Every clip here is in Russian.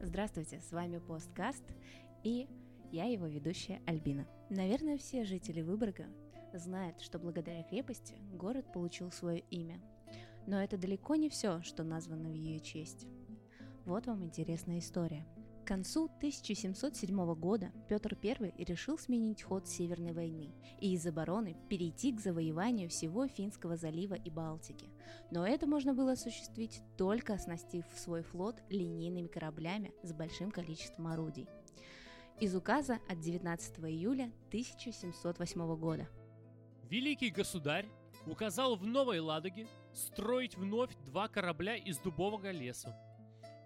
Здравствуйте, с вами Посткаст и я его ведущая Альбина. Наверное, все жители Выборга знают, что благодаря крепости город получил свое имя. Но это далеко не все, что названо в ее честь. Вот вам интересная история. К концу 1707 года Петр I решил сменить ход Северной войны и из обороны перейти к завоеванию всего Финского залива и Балтики. Но это можно было осуществить только оснастив свой флот линейными кораблями с большим количеством орудий из указа от 19 июля 1708 года. Великий государь указал в Новой Ладоге строить вновь два корабля из дубового леса,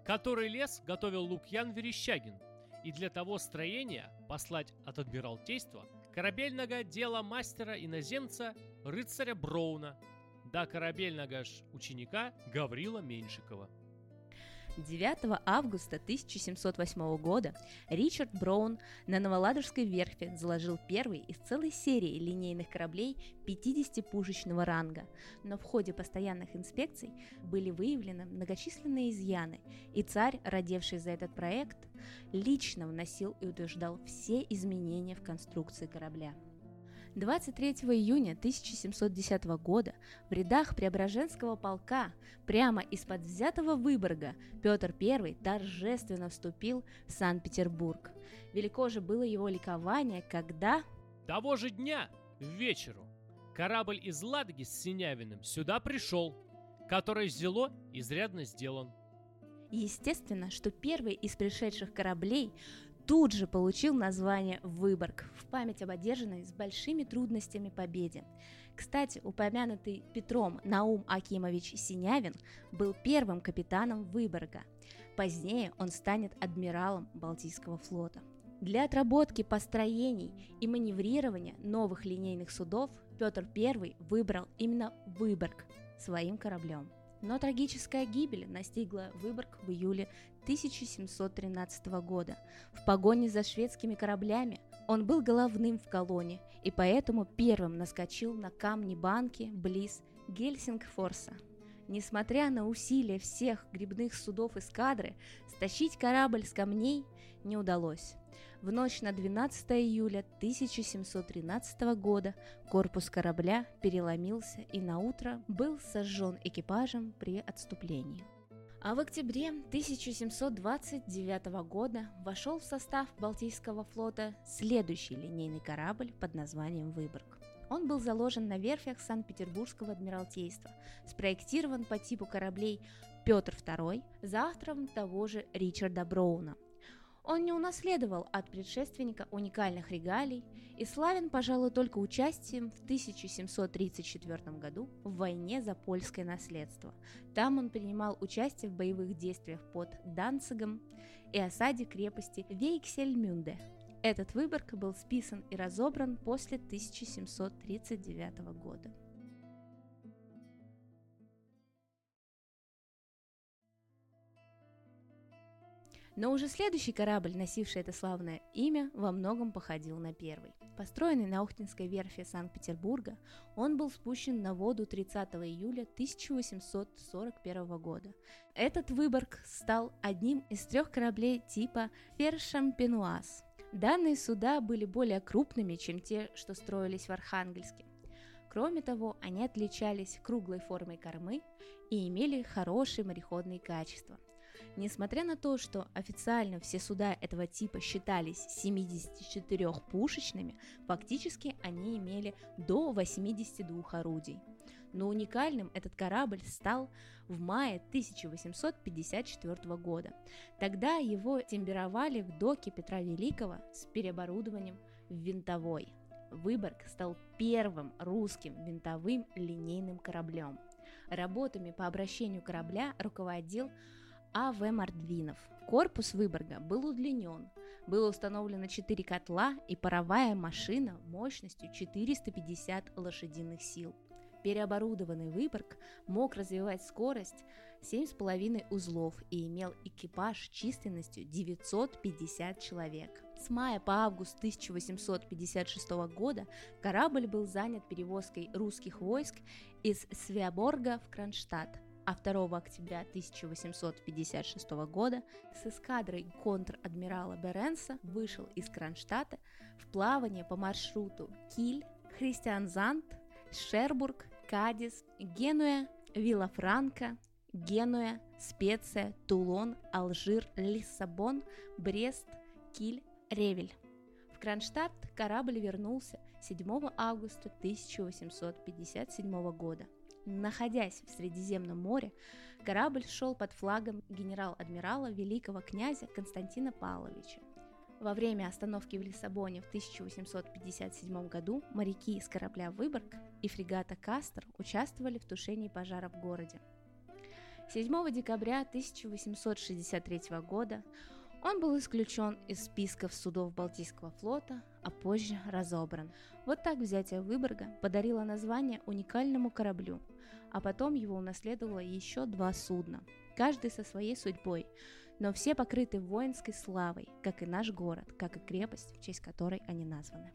который лес готовил Лукьян Верещагин, и для того строения послать от Адмиралтейства корабельного дела мастера-иноземца рыцаря Броуна, да корабельного ж ученика Гаврила Меньшикова – 9 августа 1708 года Ричард Браун на Новоладожской верфи заложил первый из целой серии линейных кораблей 50-пушечного ранга, но в ходе постоянных инспекций были выявлены многочисленные изъяны, и царь, родивший за этот проект, лично вносил и утверждал все изменения в конструкции корабля. 23 июня 1710 года в рядах Преображенского полка прямо из-под взятого Выборга Петр I торжественно вступил в Санкт-Петербург. Велико же было его ликование, когда... Того же дня, вечеру, корабль из Ладоги с Синявиным сюда пришел, который зело изрядно сделан. Естественно, что первый из пришедших кораблей тут же получил название Выборг в память об одержанной с большими трудностями победе. Кстати, упомянутый Петром Наум Акимович Синявин был первым капитаном Выборга. Позднее он станет адмиралом Балтийского флота. Для отработки построений и маневрирования новых линейных судов Петр I выбрал именно Выборг своим кораблем. Но трагическая гибель настигла Выборг в июле 1713 года. В погоне за шведскими кораблями он был головным в колонне и поэтому первым наскочил на камни банки близ Гельсингфорса. Несмотря на усилия всех грибных судов эскадры, стащить корабль с камней не удалось. В ночь на 12 июля 1713 года корпус корабля переломился и на утро был сожжен экипажем при отступлении. А в октябре 1729 года вошел в состав Балтийского флота следующий линейный корабль под названием «Выборг». Он был заложен на верфях Санкт-Петербургского адмиралтейства, спроектирован по типу кораблей Петр II за автором того же Ричарда Броуна, он не унаследовал от предшественника уникальных регалий и славен, пожалуй, только участием в 1734 году в войне за польское наследство. Там он принимал участие в боевых действиях под Данцигом и осаде крепости Вейксельмюнде. Этот выборг был списан и разобран после 1739 года. Но уже следующий корабль, носивший это славное имя, во многом походил на первый. Построенный на Охтинской верфи Санкт-Петербурга, он был спущен на воду 30 июля 1841 года. Этот Выборг стал одним из трех кораблей типа Фершампенуаз. Данные суда были более крупными, чем те, что строились в Архангельске. Кроме того, они отличались круглой формой кормы и имели хорошие мореходные качества – Несмотря на то, что официально все суда этого типа считались 74-пушечными, фактически они имели до 82 орудий. Но уникальным этот корабль стал в мае 1854 года. Тогда его тембировали в доке Петра Великого с переоборудованием в винтовой. Выборг стал первым русским винтовым линейным кораблем. Работами по обращению корабля руководил а.В. Мордвинов. Корпус Выборга был удлинен. Было установлено 4 котла и паровая машина мощностью 450 лошадиных сил. Переоборудованный Выборг мог развивать скорость 7,5 узлов и имел экипаж численностью 950 человек. С мая по август 1856 года корабль был занят перевозкой русских войск из Свяборга в Кронштадт. А 2 октября 1856 года с эскадрой контр-адмирала Беренса вышел из Кронштадта в плавание по маршруту Киль, Христианзант, Шербург, Кадис, Генуя, Виллафранка, Генуя, Специя, Тулон, Алжир, Лиссабон, Брест, Киль, Ревель. В Кронштадт корабль вернулся 7 августа 1857 года. Находясь в Средиземном море, корабль шел под флагом генерал-адмирала великого князя Константина Павловича. Во время остановки в Лиссабоне в 1857 году моряки из корабля «Выборг» и фрегата «Кастер» участвовали в тушении пожара в городе. 7 декабря 1863 года он был исключен из списков судов Балтийского флота, а позже разобран. Вот так взятие Выборга подарило название уникальному кораблю, а потом его унаследовало еще два судна, каждый со своей судьбой – но все покрыты воинской славой, как и наш город, как и крепость, в честь которой они названы.